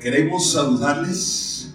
Queremos saludarles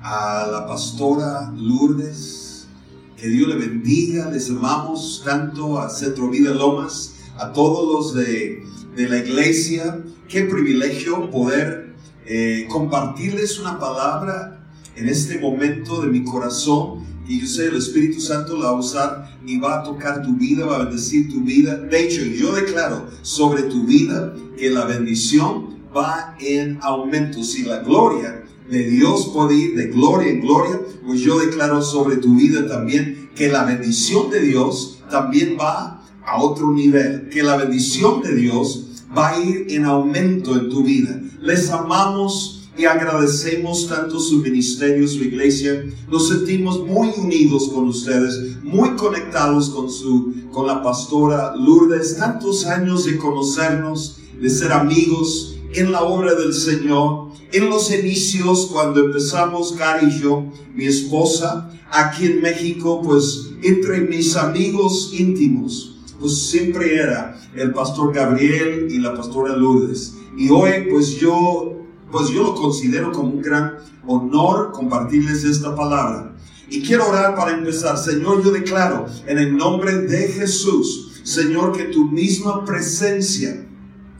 a la pastora Lourdes. Que Dios le bendiga. Les amamos tanto a Centro Vida Lomas, a todos los de, de la iglesia. Qué privilegio poder eh, compartirles una palabra en este momento de mi corazón. Y yo sé, el Espíritu Santo la va a usar y va a tocar tu vida, va a bendecir tu vida. De hecho, yo declaro sobre tu vida que la bendición va en aumento. Si la gloria de Dios puede ir de gloria en gloria, pues yo declaro sobre tu vida también que la bendición de Dios también va a otro nivel, que la bendición de Dios va a ir en aumento en tu vida. Les amamos y agradecemos tanto su ministerio, su iglesia. Nos sentimos muy unidos con ustedes, muy conectados con su con la pastora Lourdes, tantos años de conocernos, de ser amigos en la obra del Señor. En los inicios, cuando empezamos, Cari y yo, mi esposa, aquí en México, pues entre mis amigos íntimos, pues siempre era el pastor Gabriel y la pastora Lourdes. Y hoy, pues yo, pues yo lo considero como un gran honor compartirles esta palabra. Y quiero orar para empezar. Señor, yo declaro en el nombre de Jesús, Señor, que tu misma presencia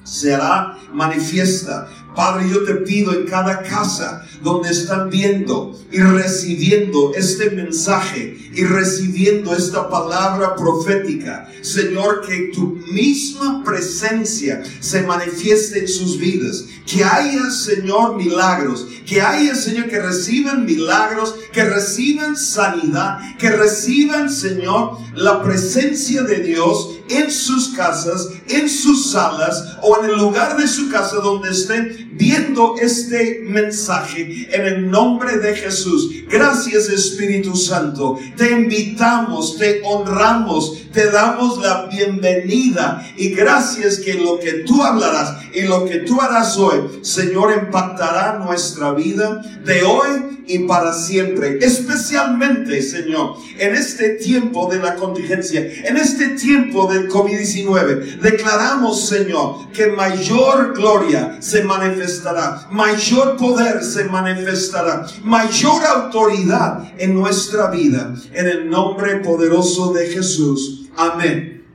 será manifiesta. Padre, yo te pido en cada casa donde están viendo y recibiendo este mensaje y recibiendo esta palabra profética, Señor, que tu misma presencia se manifieste en sus vidas. Que haya, Señor, milagros. Que haya, Señor, que reciban milagros, que reciban sanidad, que reciban, Señor, la presencia de Dios en sus casas, en sus salas o en el lugar de su casa donde estén viendo este mensaje en el nombre de Jesús. Gracias Espíritu Santo. Te invitamos, te honramos, te damos la bienvenida y gracias que lo que tú hablarás y lo que tú harás hoy, Señor, impactará nuestra vida de hoy y para siempre. Especialmente, Señor, en este tiempo de la contingencia, en este tiempo del COVID-19, declaramos, Señor, que mayor gloria se manifestará, mayor poder se manifestará, mayor autoridad en nuestra vida, en el nombre poderoso de Jesús. Amén.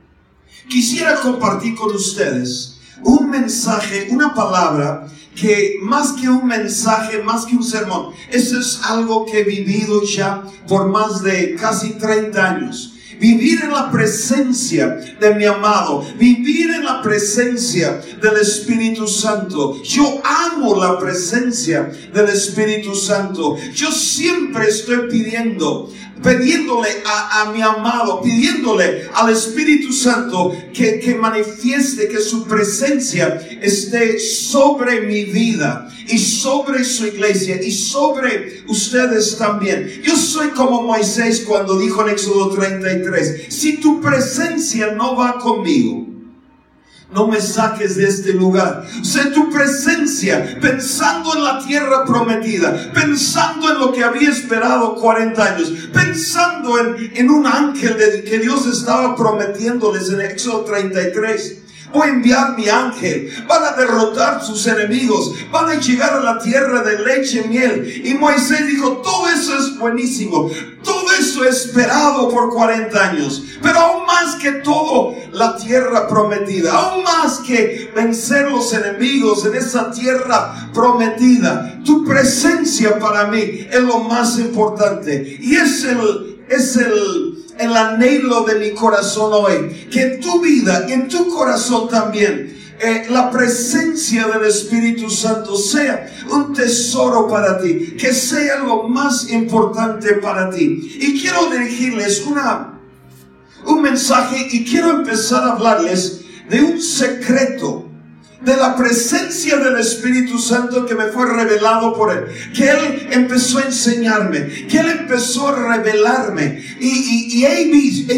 Quisiera compartir con ustedes un mensaje, una palabra que más que un mensaje, más que un sermón, eso es algo que he vivido ya por más de casi 30 años. Vivir en la presencia de mi amado, vivir en la presencia del Espíritu Santo. Yo amo la presencia del Espíritu Santo. Yo siempre estoy pidiendo pidiéndole a, mi amado, pidiéndole al Espíritu Santo que, que manifieste que su presencia esté sobre mi vida y sobre su iglesia y sobre ustedes también. Yo soy como Moisés cuando dijo en Éxodo 33, si tu presencia no va conmigo, no me saques de este lugar. Sé tu presencia, pensando en la tierra prometida, pensando en lo que había esperado 40 años, pensando en, en un ángel de, que Dios estaba prometiéndoles en Éxodo 33 voy a enviar mi ángel, van a derrotar sus enemigos, van a llegar a la tierra de leche y miel. Y Moisés dijo, todo eso es buenísimo, todo eso esperado por 40 años, pero aún más que todo, la tierra prometida, aún más que vencer los enemigos en esa tierra prometida, tu presencia para mí es lo más importante. Y es el, es el, el anhelo de mi corazón hoy. Que en tu vida, en tu corazón también, eh, la presencia del Espíritu Santo sea un tesoro para ti, que sea lo más importante para ti. Y quiero dirigirles una, un mensaje y quiero empezar a hablarles de un secreto de la presencia del Espíritu Santo que me fue revelado por Él, que Él empezó a enseñarme, que Él empezó a revelarme y, he,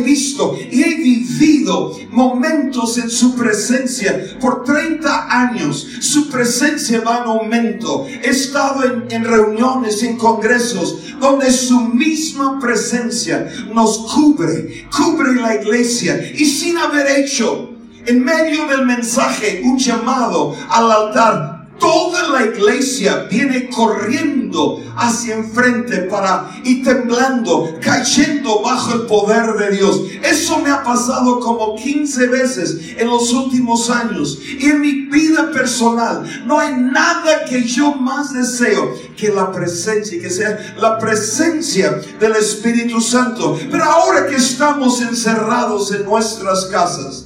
visto y he vivido momentos en su presencia por 30 años. Su presencia va en aumento. He estado en, en reuniones, en congresos, donde su misma presencia nos cubre, cubre la iglesia y sin haber hecho en medio del mensaje, un llamado al altar. toda la iglesia viene corriendo hacia enfrente para y temblando, cayendo bajo el poder de Dios. Eso me ha pasado como 15 veces en los últimos años. Y en mi vida personal no hay nada que yo más deseo que la presencia, que sea la presencia del Espíritu Santo. Pero ahora que estamos encerrados en nuestras casas,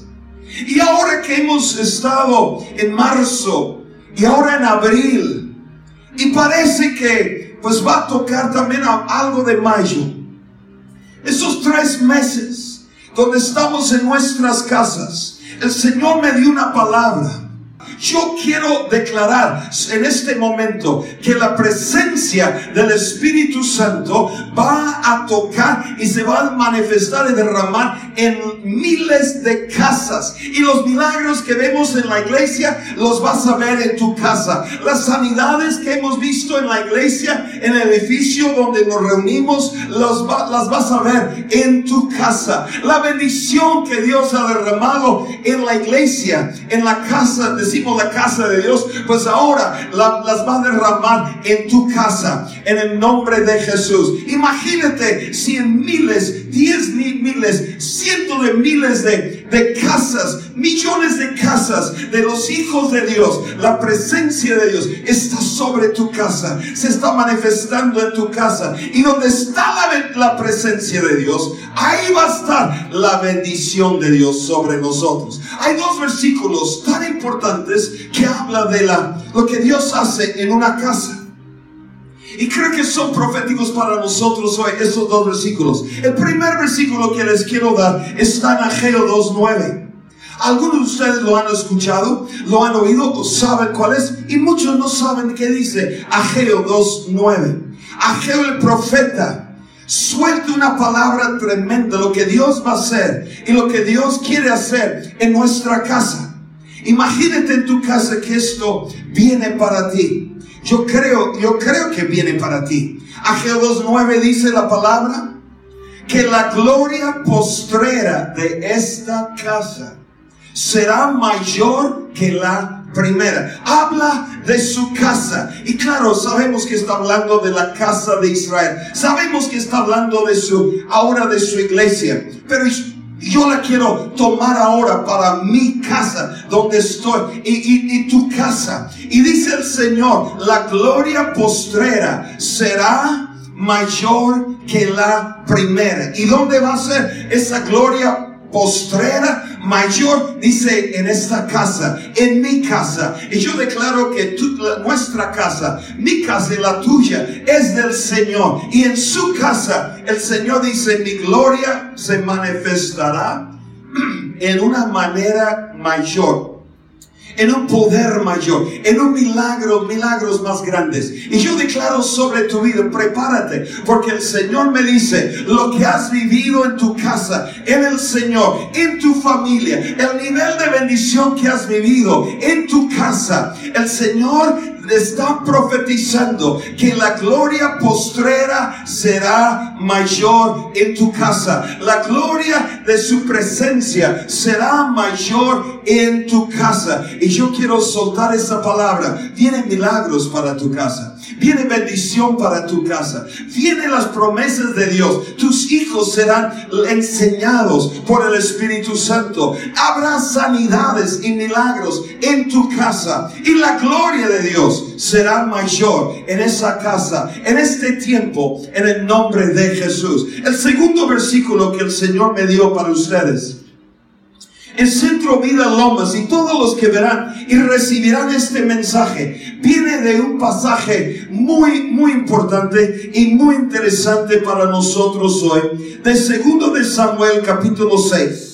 y ahora que hemos estado en marzo, y ahora en abril. Y parece que pues va a tocar también algo de mayo. Esos tres meses donde estamos en nuestras casas, el Señor me dio una palabra yo quiero declarar en este momento que la presencia del Espíritu Santo va a tocar y se va a manifestar y derramar en miles de casas. Y los milagros que vemos en la iglesia los vas a ver en tu casa. Las sanidades que hemos visto en la iglesia, en el edificio donde nos reunimos, las vas a ver en tu casa. La bendición que Dios ha derramado en la iglesia, en la casa, la casa de Dios, pues ahora las va a derramar en tu casa, en el nombre de Jesús. Imagínate si en miles, diez mil miles, cientos de miles de, de casas, millones de casas de los hijos de Dios, la presencia de Dios está sobre tu casa, se está manifestando en tu casa. Y donde está la, la presencia de Dios, ahí va a estar la bendición de Dios sobre nosotros. Hay dos versículos tan importantes que habla de la, lo que Dios hace en una casa. Y creo que son proféticos para nosotros hoy esos dos versículos. El primer versículo que les quiero dar está en Ageo 2.9. Algunos de ustedes lo han escuchado, lo han oído, saben cuál es, y muchos no saben qué dice Ageo 2.9. Ageo el profeta suelta una palabra tremenda, lo que Dios va a hacer y lo que Dios quiere hacer en nuestra casa. Imagínate en tu casa que esto viene para ti. Yo creo, yo creo que viene para ti. Ageo 2.9 dice la palabra que la gloria postrera de esta casa será mayor que la primera. Habla de su casa. Y claro, sabemos que está hablando de la casa de Israel. Sabemos que está hablando de su, ahora de su iglesia. Pero yo la quiero tomar ahora para mi casa, donde estoy, y, tu casa. Y dice el Señor, la gloria postrera será mayor que la primera. ¿Y dónde va a ser esa gloria postrera mayor, dice en esta casa, en mi casa. Y yo declaro que nuestra casa, mi casa y la tuya, es del Señor. Y en su casa, el Señor dice, mi gloria se manifestará en una manera mayor en un poder mayor, en un milagro, milagros más grandes. Y yo declaro sobre tu vida, prepárate, porque el Señor me dice, lo que has vivido en tu casa, en el Señor, en tu familia, el nivel de bendición que has vivido en tu casa, el Señor está profetizando que la gloria postrera será mayor en tu casa. La gloria de su presencia será mayor en tu casa. Y yo quiero soltar esa palabra. Vienen milagros para tu casa. Viene bendición para tu casa. Vienen las promesas de Dios. Tus hijos serán enseñados por el Espíritu Santo. Habrá sanidades y milagros en tu casa. Y la gloria de Dios será mayor en esa casa, en este tiempo, en el nombre de Jesús. El segundo versículo que el Señor me dio para ustedes el Centro Vida Lomas y todos los que verán y recibirán este mensaje viene de un pasaje muy, muy importante y muy interesante para nosotros hoy, de segundo de Samuel capítulo 6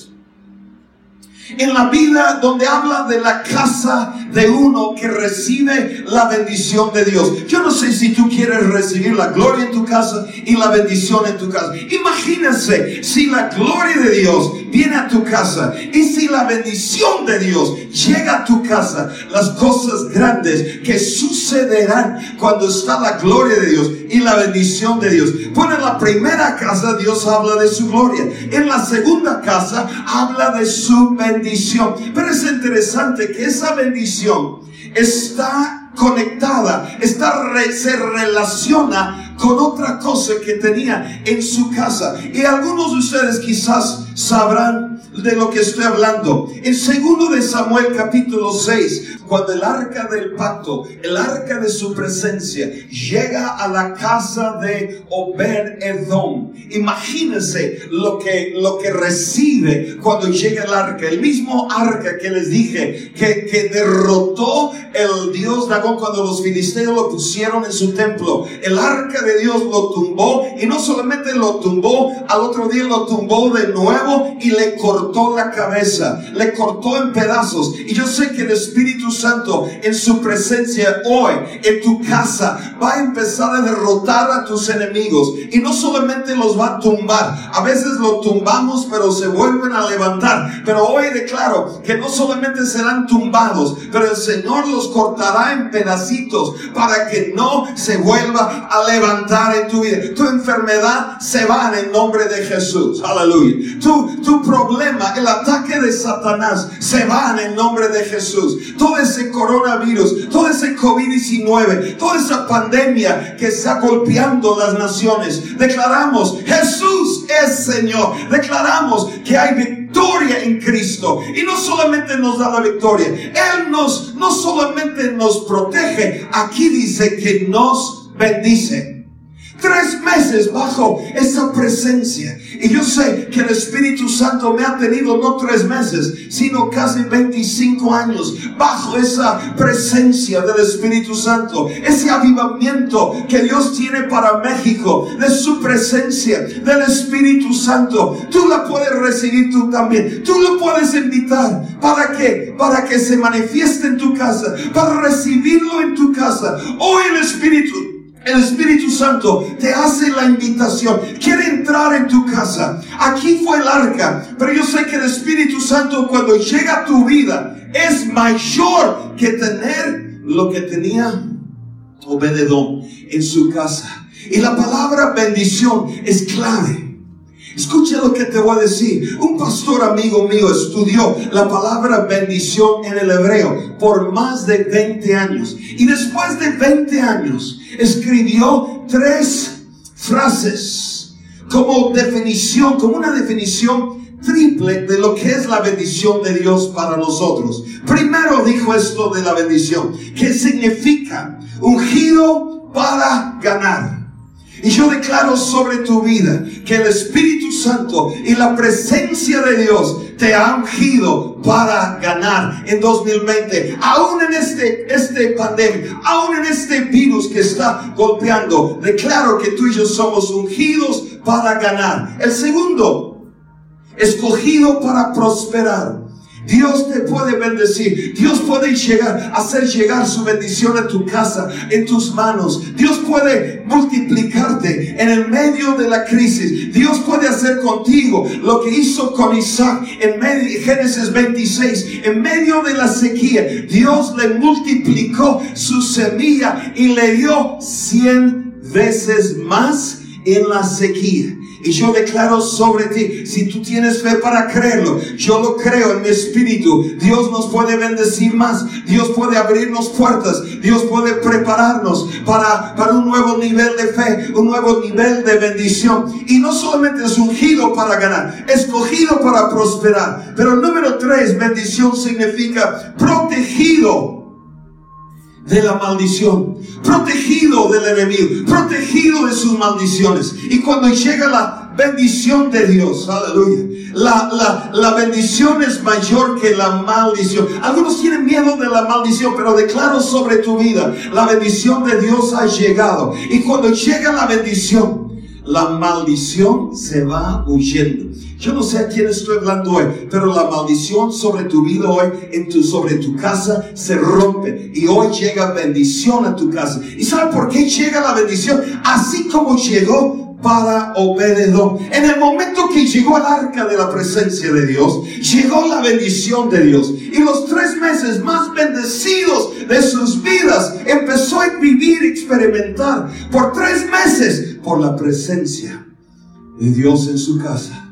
en la vida donde habla de la casa de uno que recibe la bendición de Dios. Yo no sé si tú quieres recibir la gloria en tu casa y la bendición en tu casa. Imagínense si la gloria de Dios viene a tu casa y si la bendición de Dios llega a tu casa, las cosas grandes que sucederán cuando está la gloria de Dios y la bendición de Dios. Pues en la primera casa Dios habla de su gloria. En la segunda casa habla de su bendición. Pero es interesante que esa bendición está conectada, está se relaciona con otra cosa que tenía en su casa. Y algunos de ustedes quizás sabrán de lo que estoy hablando. En segundo de Samuel capítulo 6, cuando el arca del pacto, el arca de su presencia, llega a la casa de Obed Edom. Imagínense lo que, lo que recibe cuando llega el arca. El mismo arca que les dije que, que derrotó el dios Dagón cuando los filisteos lo pusieron en su templo. El arca Dios lo tumbó y no solamente lo tumbó, al otro día lo tumbó de nuevo y le cortó la cabeza, le cortó en pedazos. Y yo sé que el Espíritu Santo en su presencia hoy en tu casa va a empezar a derrotar a tus enemigos y no solamente los va a tumbar, a veces lo tumbamos pero se vuelven a levantar. Pero hoy declaro que no solamente serán tumbados, pero el Señor los cortará en pedacitos para que no se vuelva a levantar en tu vida. Tu enfermedad se va en el nombre de Jesús. Aleluya. Tu, tu problema, el ataque de Satanás se va en el nombre de Jesús. Todo ese coronavirus, todo ese COVID-19, toda esa pandemia que está golpeando las naciones. Declaramos, Jesús es Señor. Declaramos que hay victoria en Cristo. Y no solamente nos da la victoria, Él nos, no solamente nos protege, aquí dice que nos bendice. Tres meses bajo esa presencia. Y yo sé que el Espíritu Santo me ha tenido no tres meses, sino casi 25 años bajo esa presencia del Espíritu Santo. Ese avivamiento que Dios tiene para México, de su presencia, del Espíritu Santo. Tú la puedes recibir tú también. Tú lo puedes invitar. ¿Para qué? Para que se manifieste en tu casa. Para recibirlo en tu casa. Hoy el Espíritu el Espíritu Santo te hace la invitación, quiere entrar en tu casa. Aquí fue el arca, pero yo sé que el Espíritu Santo cuando llega a tu vida es mayor que tener lo que tenía Obededón en su casa. Y la palabra bendición es clave. Escucha lo que te voy a decir. Un pastor amigo mío estudió la palabra bendición en el hebreo por más de 20 años. Y después de 20 años escribió tres frases como definición, como una definición triple de lo que es la bendición de Dios para nosotros. Primero dijo esto de la bendición, que significa ungido para ganar. Y yo declaro sobre tu vida que el Espíritu Santo y la presencia de Dios te ha ungido para ganar en 2020. Aún en este, este pandemia, aún en este virus que está golpeando, declaro que tú y yo somos ungidos para ganar. El segundo, escogido para prosperar. Dios te puede bendecir. Dios puede llegar, hacer llegar su bendición a tu casa, en tus manos. Dios puede multiplicarte en el medio de la crisis. Dios puede hacer contigo lo que hizo con Isaac en medio, Génesis 26. En medio de la sequía, Dios le multiplicó su semilla y le dio cien veces más en la sequía. Y yo declaro sobre ti, si tú tienes fe para creerlo, yo lo creo en mi espíritu. Dios nos puede bendecir más. Dios puede abrirnos puertas. Dios puede prepararnos para, para un nuevo nivel de fe, un nuevo nivel de bendición. Y no solamente es ungido para ganar, escogido para prosperar. Pero número tres, bendición significa protegido de la maldición, protegido del enemigo, protegido de sus maldiciones. Y cuando llega la bendición de Dios, aleluya, la, la, la bendición es mayor que la maldición. Algunos tienen miedo de la maldición, pero declaro sobre tu vida, la bendición de Dios ha llegado. Y cuando llega la bendición, la maldición se va huyendo. Yo no sé a quién estoy hablando hoy, pero la maldición sobre tu vida hoy, en tu, sobre tu casa, se rompe. Y hoy llega bendición a tu casa. ¿Y sabe por qué llega la bendición? Así como llegó para Obededón. En el momento que llegó al arca de la presencia de Dios, llegó la bendición de Dios. Y los tres meses más bendecidos de sus vidas empezó a vivir, experimentar por tres meses por la presencia de Dios en su casa.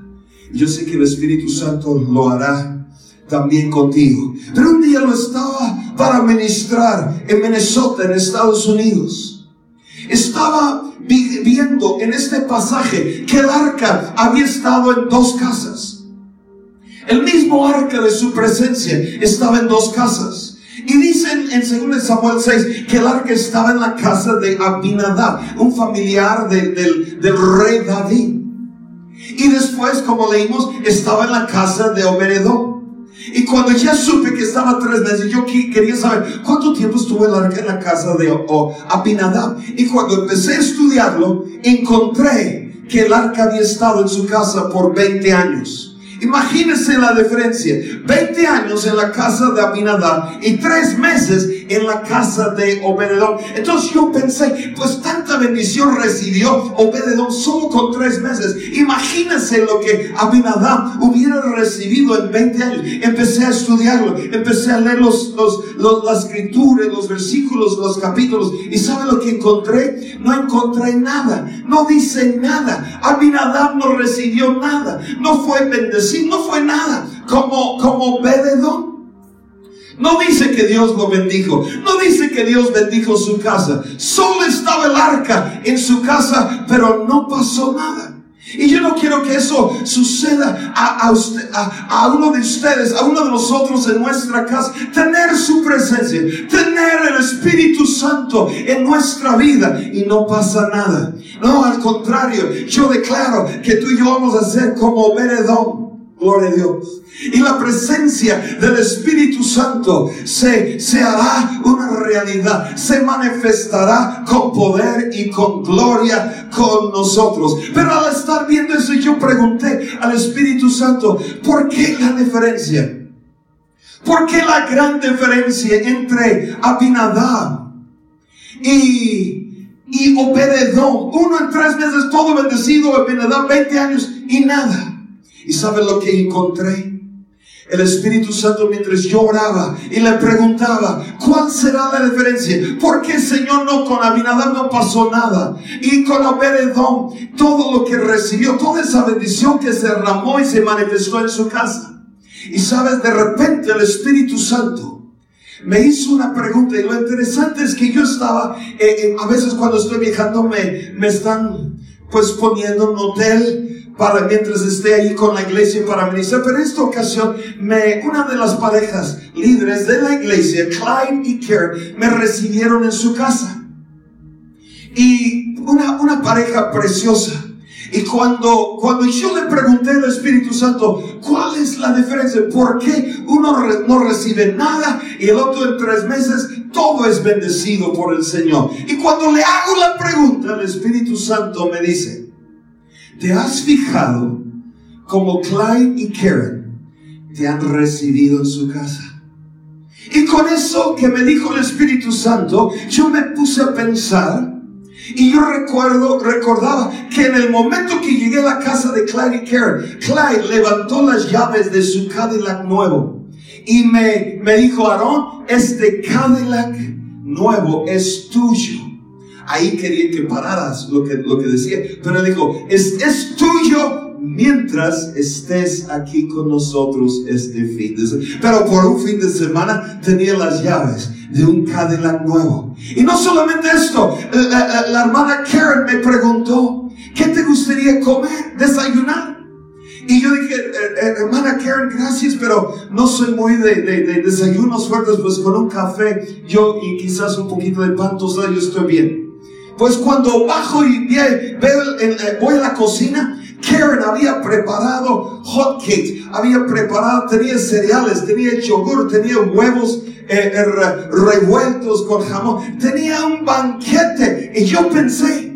Yo sé que el Espíritu Santo lo hará también contigo. Pero un día lo estaba para ministrar en Minnesota, en Estados Unidos. Estaba viendo en este pasaje que el arca había estado en dos casas. El mismo arca de su presencia estaba en dos casas. Y dicen en 2 Samuel 6 que el arca estaba en la casa de Abinadab, un familiar del, del rey David. Y después, como leímos, estaba en la casa de Oberedón. Y cuando ya supe que estaba tres meses, yo quería saber cuánto tiempo estuvo en la casa de Abinadab. Y cuando empecé a estudiarlo, encontré que el arca había estado en su casa por 20 años. Imagínense la diferencia. 20 años en la casa de Abinadab y 3 meses en la casa de Obededón. Entonces yo pensé, pues tanta bendición recibió Obededón solo con 3 meses. Imagínense lo que Abinadab hubiera recibido en 20 años. Empecé a estudiarlo, empecé a leer los, los, las escrituras, los versículos, los capítulos. ¿Y sabe lo que encontré? No encontré nada. No dice nada. Abinadab no recibió nada. No fue bendecido no fue nada como, como Bededón. No dice que Dios lo bendijo. No dice que Dios bendijo su casa. Solo estaba el arca en su casa, pero no pasó nada. Y yo no quiero que eso suceda a, a, uno de ustedes, a uno de nosotros en nuestra casa. Tener su presencia, tener el Espíritu Santo en nuestra vida y no pasa nada. No, al contrario, yo declaro que tú y yo vamos a ser como Beredón. Gloria a Dios. Y la presencia del Espíritu Santo se, se hará una realidad, se manifestará con poder y con gloria con nosotros. Pero al estar viendo eso, yo pregunté al Espíritu Santo, ¿por qué la diferencia? ¿Por qué la gran diferencia entre Abinadab y, y Obededón? Uno en tres meses todo bendecido, Abinadab 20 años y nada. ¿Y sabe lo que encontré? El Espíritu Santo mientras yo oraba y le preguntaba, ¿cuál será la diferencia? Porque Señor no con Abinadab no pasó nada. Y con Obededón, todo lo que recibió, toda esa bendición que se derramó y se manifestó en su casa. Y sabes, de repente el Espíritu Santo me hizo una pregunta y lo interesante es que yo estaba, eh, a veces cuando estoy viajando me, me están pues poniendo un hotel para mientras esté ahí con la iglesia para ministrar. Pero en esta ocasión, me, una de las parejas líderes de la iglesia, Clyde y Karen, me recibieron en su casa. Y una, una pareja preciosa. Y cuando, cuando yo le pregunté al Espíritu Santo, ¿cuál es la diferencia? ¿Por qué uno no recibe nada y el otro en tres meses todo es bendecido por el Señor? Y cuando le hago la pregunta, el Espíritu Santo me dice, ¿Te has fijado como Clyde y Karen te han recibido en su casa? Y con eso que me dijo el Espíritu Santo, yo me puse a pensar y yo recuerdo, recordaba que en el momento que llegué a la casa de Clyde y Karen, Clyde levantó las llaves de su Cadillac nuevo y me, me dijo, Aarón, este Cadillac nuevo es tuyo ahí quería que pararas lo que, lo que decía. Pero dijo, es, es tuyo mientras estés aquí con nosotros este fin de semana. Pero por un fin de semana tenía las llaves de un Cadillac nuevo. Y no solamente esto, la, la hermana Karen me preguntó, ¿qué te gustaría comer, desayunar? Y yo dije, eh, eh, hermana Karen, gracias, pero no soy muy de, de, desayunos fuertes, pues con un café, yo y quizás un poquito de pan tostado, yo estoy bien. Pues cuando bajo y eh, voy a la cocina, Karen había preparado hot cakes, había preparado, tenía cereales, tenía yogur, tenía huevos eh, eh, revueltos con jamón, tenía un banquete. Y yo pensé,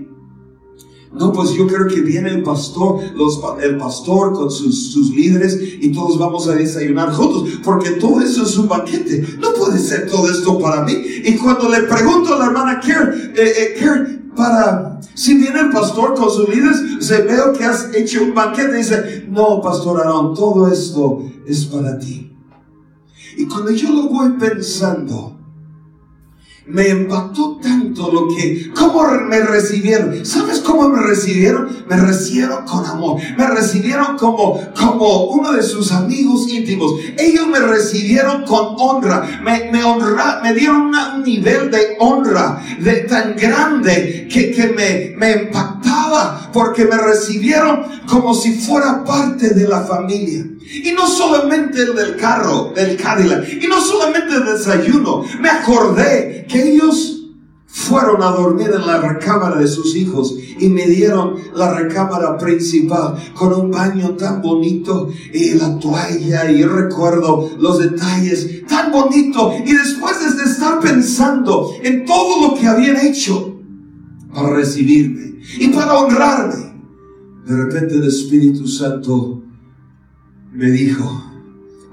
no, pues yo creo que viene el pastor, los, el pastor con sus, sus, líderes y todos vamos a desayunar juntos, porque todo eso es un banquete. No puede ser todo esto para mí. Y cuando le pregunto a la hermana Karen, eh, Karen, para, si viene el pastor con sus líderes, se veo que has hecho un banquete, dice, no, pastor Aaron, todo esto es para ti. Y cuando yo lo voy pensando, me impactó tanto lo que, cómo me recibieron. ¿Sabes cómo me recibieron? Me recibieron con amor. Me recibieron como, como uno de sus amigos íntimos. Ellos me recibieron con honra. Me, me, honra, me dieron un nivel de honra de, tan grande que, que me, me impactaba porque me recibieron como si fuera parte de la familia. Y no solamente el del carro, del Cadillac. Y no solamente el desayuno. Me acordé que ellos fueron a dormir en la recámara de sus hijos y me dieron la recámara principal con un baño tan bonito y la toalla y recuerdo los detalles tan bonito. Y después de estar pensando en todo lo que habían hecho para recibirme y para honrarme de repente el Espíritu Santo me dijo,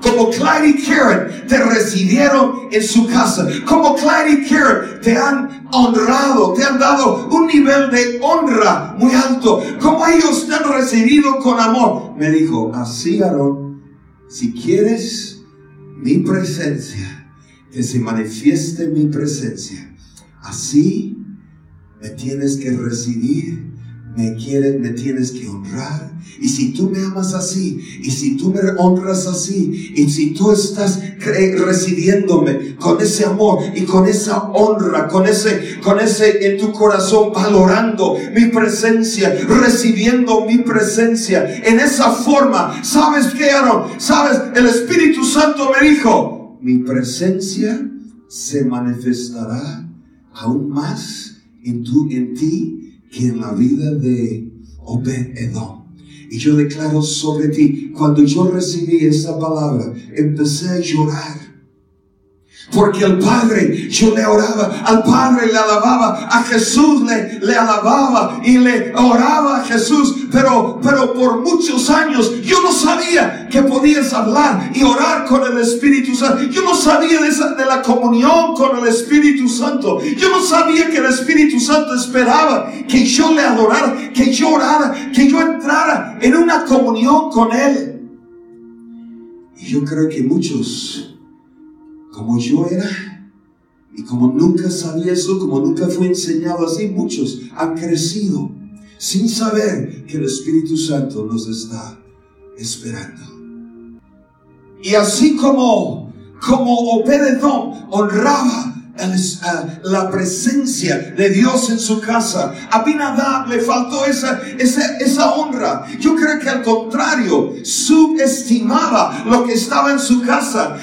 como Clyde y Karen te recibieron en su casa, como Clyde y Karen te han honrado, te han dado un nivel de honra muy alto, como ellos te han recibido con amor. Me dijo, así Aaron, si quieres mi presencia, que se manifieste mi presencia, así me tienes que recibir, me quieres, me tienes que honrar y si tú me amas así, y si tú me honras así, y si tú estás recibiéndome con ese amor y con esa honra, con ese, con ese en tu corazón, valorando mi presencia, recibiendo mi presencia, en esa forma, ¿sabes qué, Aaron? ¿Sabes? El Espíritu Santo me dijo, mi presencia se manifestará aún más en, tu, en ti que en la vida de Obed Edom. Y yo declaro sobre ti, cuando yo recibí esa palabra, empecé a llorar. Porque el Padre, yo le oraba, al Padre le alababa, a Jesús le, le alababa y le oraba a Jesús. Pero, pero por muchos años yo no sabía que podías hablar y orar con el Espíritu Santo. Yo no sabía de, esa, de la comunión con el Espíritu Santo. Yo no sabía que el Espíritu Santo esperaba que yo le adorara, que yo orara, que yo entrara en una comunión con Él. Y yo creo que muchos como yo era. Y como nunca sabía eso, como nunca fue enseñado así, muchos han crecido sin saber que el Espíritu Santo nos está esperando. Y así como, como Obededón honraba la presencia de Dios en su casa. A Abinadab le faltó esa, esa, esa honra. Yo creo que al contrario, subestimaba lo que estaba en su casa.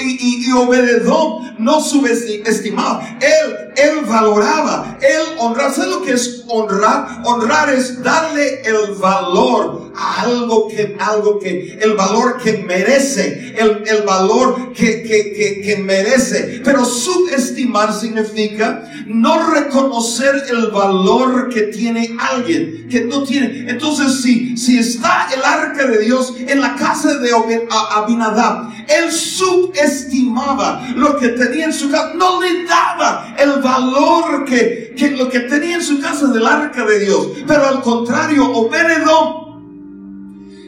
y, y, Obededón no subestimaba. Él, él valoraba, él honraba. ¿Sabes lo que es honrar? Honrar es darle el valor a algo que, algo que, el valor que merece, el, el valor que, que, que, que merece. Pero subestimaba estimar significa no reconocer el valor que tiene alguien, que no tiene. Entonces, si, si está el arca de Dios en la casa de Abinadab, él subestimaba lo que tenía en su casa, no le daba el valor que, que lo que tenía en su casa del arca de Dios. Pero al contrario, Obededón,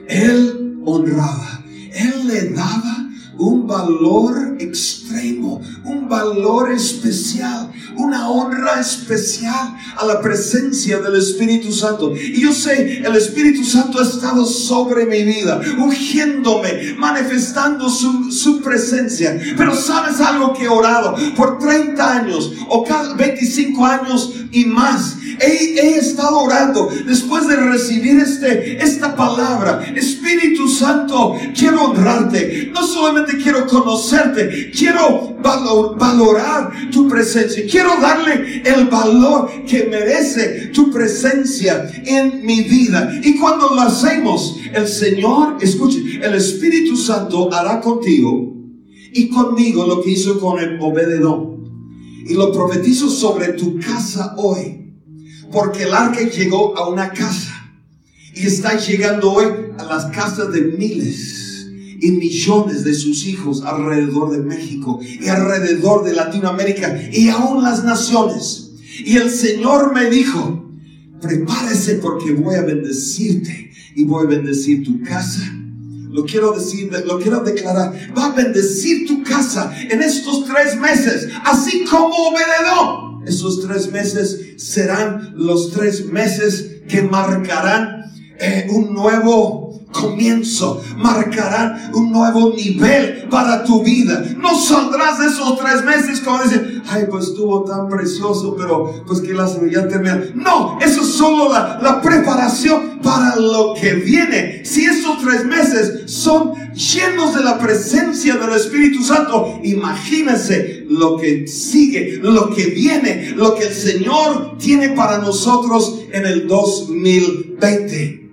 él honraba, él le daba un valor extremo, un valor especial, una honra especial a la presencia del Espíritu Santo. Y yo sé, el Espíritu Santo ha estado sobre mi vida, ungiéndome, manifestando su, su presencia. Pero sabes algo que he orado por 30 años o 25 años y más. He, estado orando después de recibir este, esta palabra. Espíritu Santo, quiero honrarte. No solamente quiero conocerte, quiero valorar tu presencia. Quiero darle el valor que merece tu presencia en mi vida. Y cuando lo hacemos, el Señor, escuche, el Espíritu Santo hará contigo y conmigo lo que hizo con el Obededón. Y lo profetizo sobre tu casa hoy. Porque el arca llegó a una casa. Y está llegando hoy a las casas de miles y millones de sus hijos alrededor de México y alrededor de Latinoamérica y aún las naciones. Y el Señor me dijo, prepárese porque voy a bendecirte y voy a bendecir tu casa lo quiero decir, lo quiero declarar, va a bendecir tu casa en estos tres meses, así como Obededón. Esos tres meses serán los tres meses que marcarán eh, un nuevo comienzo, marcarán un nuevo nivel para tu vida. No saldrás de esos tres meses como dicen, ay, pues estuvo tan precioso, pero pues que la ya termina. No, eso es solo la, preparación para lo que viene. Si esos tres meses son llenos de la presencia del Espíritu Santo, imagínense lo que sigue, lo que viene, lo que el Señor tiene para nosotros en el 2020.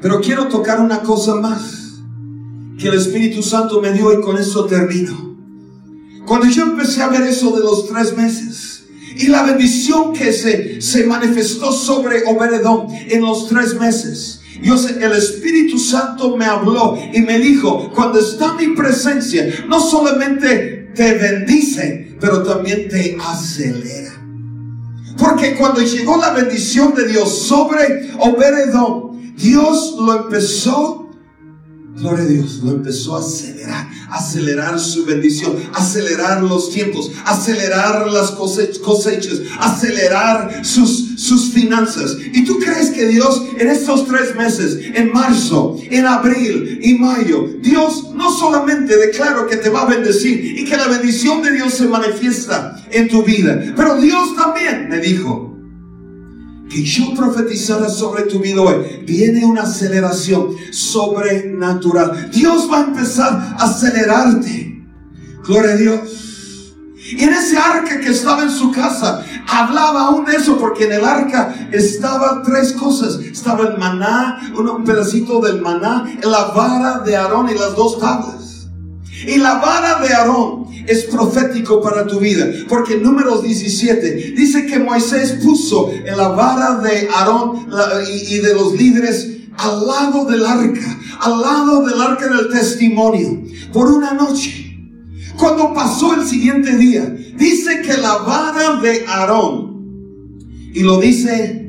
Pero quiero tocar una cosa más que el Espíritu Santo me dio y con eso termino. Cuando yo empecé a ver eso de los tres meses y la bendición que se, se manifestó sobre Obededón en los tres meses, yo el Espíritu Santo me habló y me dijo, cuando está mi presencia, no solamente te bendice, pero también te acelera. Porque cuando llegó la bendición de Dios sobre Obededón, Dios lo empezó, gloria a Dios, lo empezó a acelerar, acelerar su bendición, acelerar los tiempos, acelerar las cosechas, acelerar sus, sus finanzas. ¿Y tú crees que Dios en estos tres meses, en marzo, en abril y mayo, Dios no solamente declaró que te va a bendecir y que la bendición de Dios se manifiesta en tu vida, pero Dios también me dijo, que yo profetizara sobre tu vida hoy, viene una aceleración sobrenatural. Dios va a empezar a acelerarte. Gloria a Dios. Y en ese arca que estaba en su casa, hablaba aún de eso, porque en el arca estaban tres cosas. Estaba el maná, un pedacito del maná, la vara de Aarón y las dos tablas. Y la vara de Aarón es profético para tu vida. Porque números 17 dice que Moisés puso en la vara de Aarón y, de los líderes al lado del arca, al lado del arca del testimonio, por una noche. Cuando pasó el siguiente día, dice que la vara de Aarón, y lo dice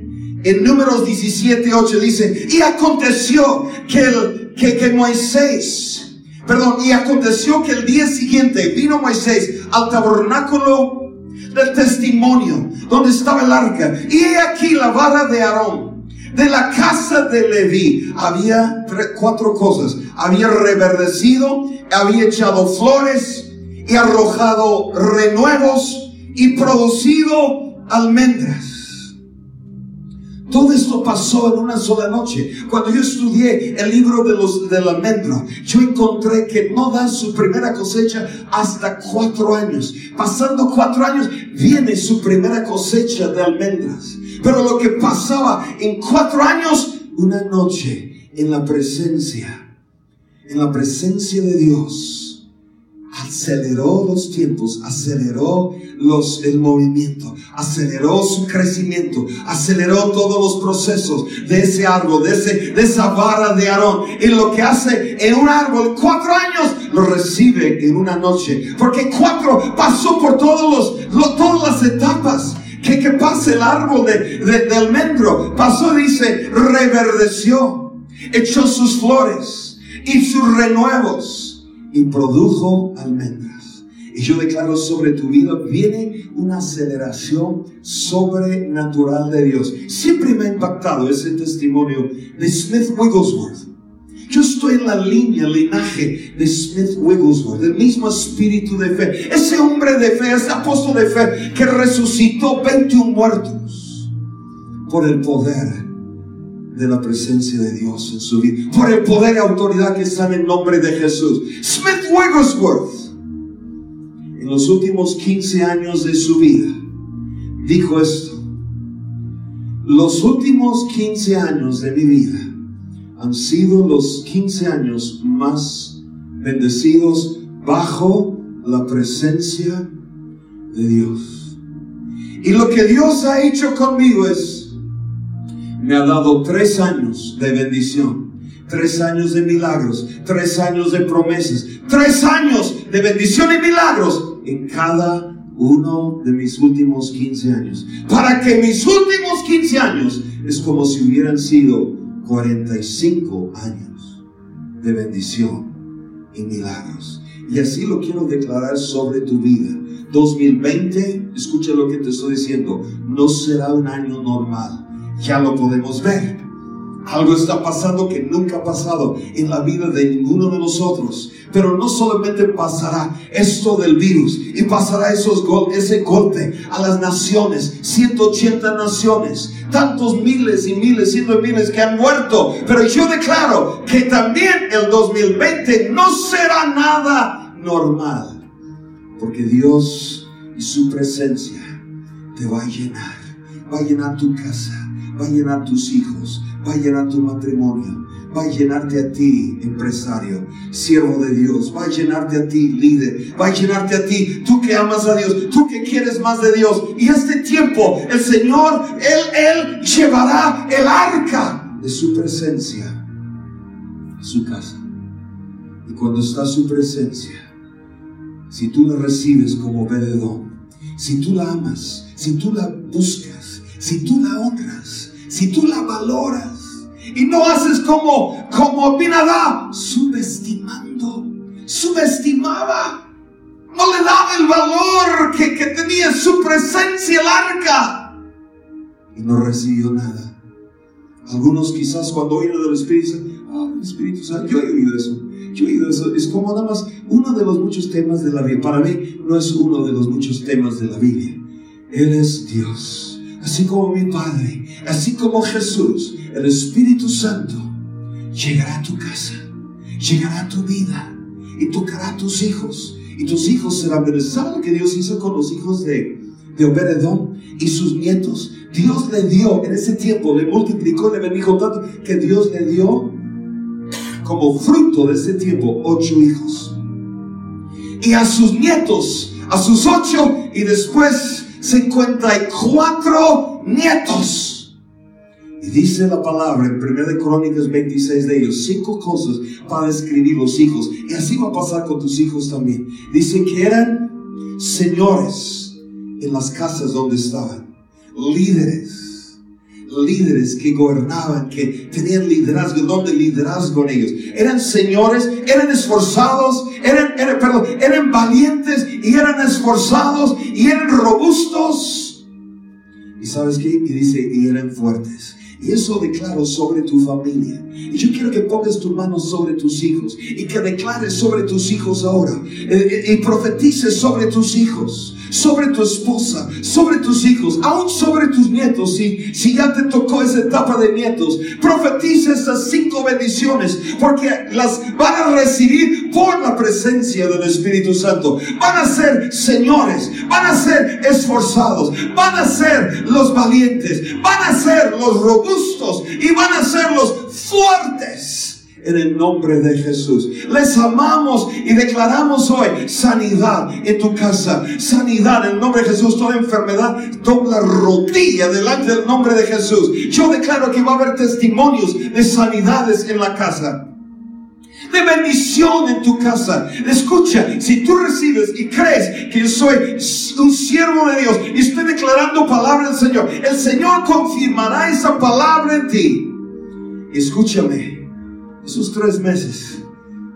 en números 17, 8, dice, y aconteció que, el, que, que Moisés Perdón, y aconteció que el día siguiente vino Moisés al tabernáculo del testimonio, donde estaba el arca. Y aquí la vara de Aarón. De la casa de Leví había cuatro cosas. Había reverdecido, había echado flores y arrojado renuevos y producido almendras. Todo esto pasó en una sola noche. Cuando yo estudié el libro de los del almendro, yo encontré que no da su primera cosecha hasta cuatro años. Pasando cuatro años, viene su primera cosecha de almendras. Pero lo que pasaba en cuatro años, una noche en la presencia, en la presencia de Dios aceleró los tiempos, aceleró los, el movimiento, aceleró su crecimiento, aceleró todos los procesos de ese árbol, de, ese, de esa vara de Aarón. Y lo que hace en un árbol, cuatro años, lo recibe en una noche. Porque cuatro pasó por todos los, todas las etapas. Que, que pasa el árbol de, de, almendro. Pasó, dice, reverdeció, echó sus flores y sus renuevos y produjo almendras. Y yo declaro sobre tu vida, viene una aceleración sobrenatural de Dios. Siempre me ha impactado ese testimonio de Smith Wigglesworth. Yo estoy en la línea, linaje de Smith Wigglesworth, del mismo espíritu de fe. Ese hombre de fe, ese apóstol de fe que resucitó 21 muertos por el poder de la presencia de Dios en su vida, por el poder y autoridad que está en el nombre de Jesús. Smith Wigglesworth, en los últimos 15 años de su vida, dijo esto. Los últimos 15 años de mi vida han sido los 15 años más bendecidos bajo la presencia de Dios. Y lo que Dios ha hecho conmigo es me ha dado tres años de bendición, tres años de milagros, tres años de promesas, tres años de bendición y milagros en cada uno de mis últimos 15 años. Para que mis últimos 15 años es como si hubieran sido 45 años. de bendición y milagros. Y así lo quiero declarar sobre tu vida. 2020, escucha lo que te estoy diciendo, no será un año normal. Ya lo podemos ver. Algo está pasando que nunca ha pasado en la vida de ninguno de nosotros. Pero no solamente pasará esto del virus y pasará ese golpe a las naciones, 180 naciones, tantos miles y miles, cientos de miles que han muerto. Pero yo declaro que también el 2020 no será nada normal. Porque Dios y su presencia te va a llenar. Va a llenar tu casa, va a llenar tus hijos, va a llenar tu matrimonio, va a llenarte a ti, empresario, siervo de Dios, va a llenarte a ti, líder, va a llenarte a ti, tú que amas a Dios, tú que quieres más de Dios. Y este tiempo, el Señor, Él, Él llevará el arca de su presencia a su casa. Y cuando está su presencia, si tú la recibes como veredón, si tú la amas, si tú la buscas, si tú la honras, si tú la valoras, y no haces como, como Abinadab, subestimando, subestimaba, no le daba el valor que, que tenía su presencia el arca y no recibió nada. Algunos quizás cuando oyen del Espíritu, ah, el Espíritu Santo, yo he oído eso. Yo he oído eso. Es como nada más uno de los muchos temas de la Biblia. Para mí no es uno de los muchos temas de la Biblia. Él es Dios. Así como mi Padre, así como Jesús, el Espíritu Santo llegará a tu casa, llegará a tu vida y tocará a tus hijos. Y tus hijos serán. ¿Sabes lo que Dios hizo con los hijos de, de Obededón y sus nietos? Dios le dio en ese tiempo, le multiplicó, le bendijo tanto que Dios le dio como fruto de ese tiempo ocho hijos. Y a sus nietos, a sus ocho y después 54 nietos. Y dice la palabra en 1 Crónicas 26 de ellos, cinco cosas para describir los hijos. Y así va a pasar con tus hijos también. Dice que eran señores en las casas donde estaban, líderes líderes que gobernaban, que tenían liderazgo, donde liderazgo en ellos. Eran señores, eran esforzados, eran, perdón, eran valientes y eran esforzados y eran robustos. ¿Y sabes qué? Y dice, y eran fuertes. Y eso declaro sobre tu familia. Y yo quiero que pongas tu mano sobre tus hijos y que declares sobre tus hijos ahora. Eh, eh, y profetices sobre tus hijos sobre tu esposa, sobre tus hijos, aún sobre tus nietos. Si, si ya te tocó esa etapa de nietos, profetiza estas cinco bendiciones porque las van a recibir por la presencia del Espíritu Santo. Van a ser señores, van a ser esforzados, van a ser los valientes, van a ser los y van a ser los fuertes en el nombre de Jesús. Les amamos y declaramos hoy sanidad en tu casa, sanidad en el nombre de Jesús. Toda enfermedad dobla rodilla delante del nombre de Jesús. Yo declaro que va a haber testimonios de sanidades en la casa de bendición en tu casa. Escucha, si tú recibes y crees que yo soy un siervo de Dios y estoy declarando palabra del Señor, el Señor confirmará esa palabra en ti. Escúchame, esos tres meses,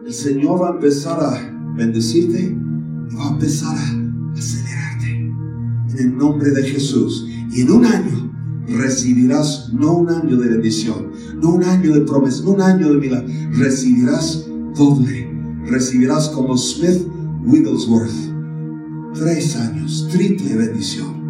el Señor va a empezar a bendecirte y va a empezar a acelerarte en el nombre de Jesús. Y en un año recibirás no un año de bendición, no un año de promesa, no un año de milagro, recibirás doble. Recibirás como Smith Wigglesworth. Tres años, triple bendición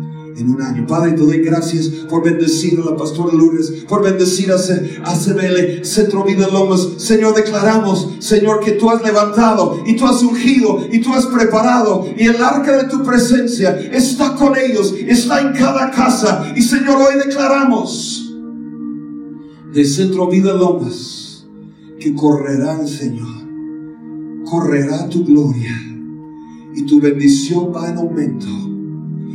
en un año. Padre, te doy gracias por bendecir a la pastora Lourdes, por bendecir a, CBL, Centro Vida Lomas. Señor, declaramos, Señor, que tú has levantado y tú has ungido y tú has preparado y el arca de tu presencia está con ellos, está en cada casa. Y Señor, hoy declaramos de Centro Vida Lomas que correrán, Señor, correrá tu gloria y tu bendición va en aumento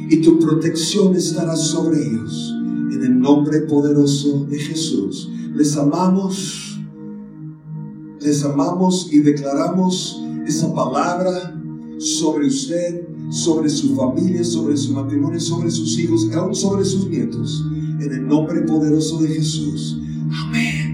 y tu protección estará sobre ellos. En el nombre poderoso de Jesús. Les amamos, les amamos y declaramos esa palabra sobre usted, sobre su familia, sobre su matrimonio, sobre sus hijos, aún sobre sus nietos. En el nombre poderoso de Jesús. Amén.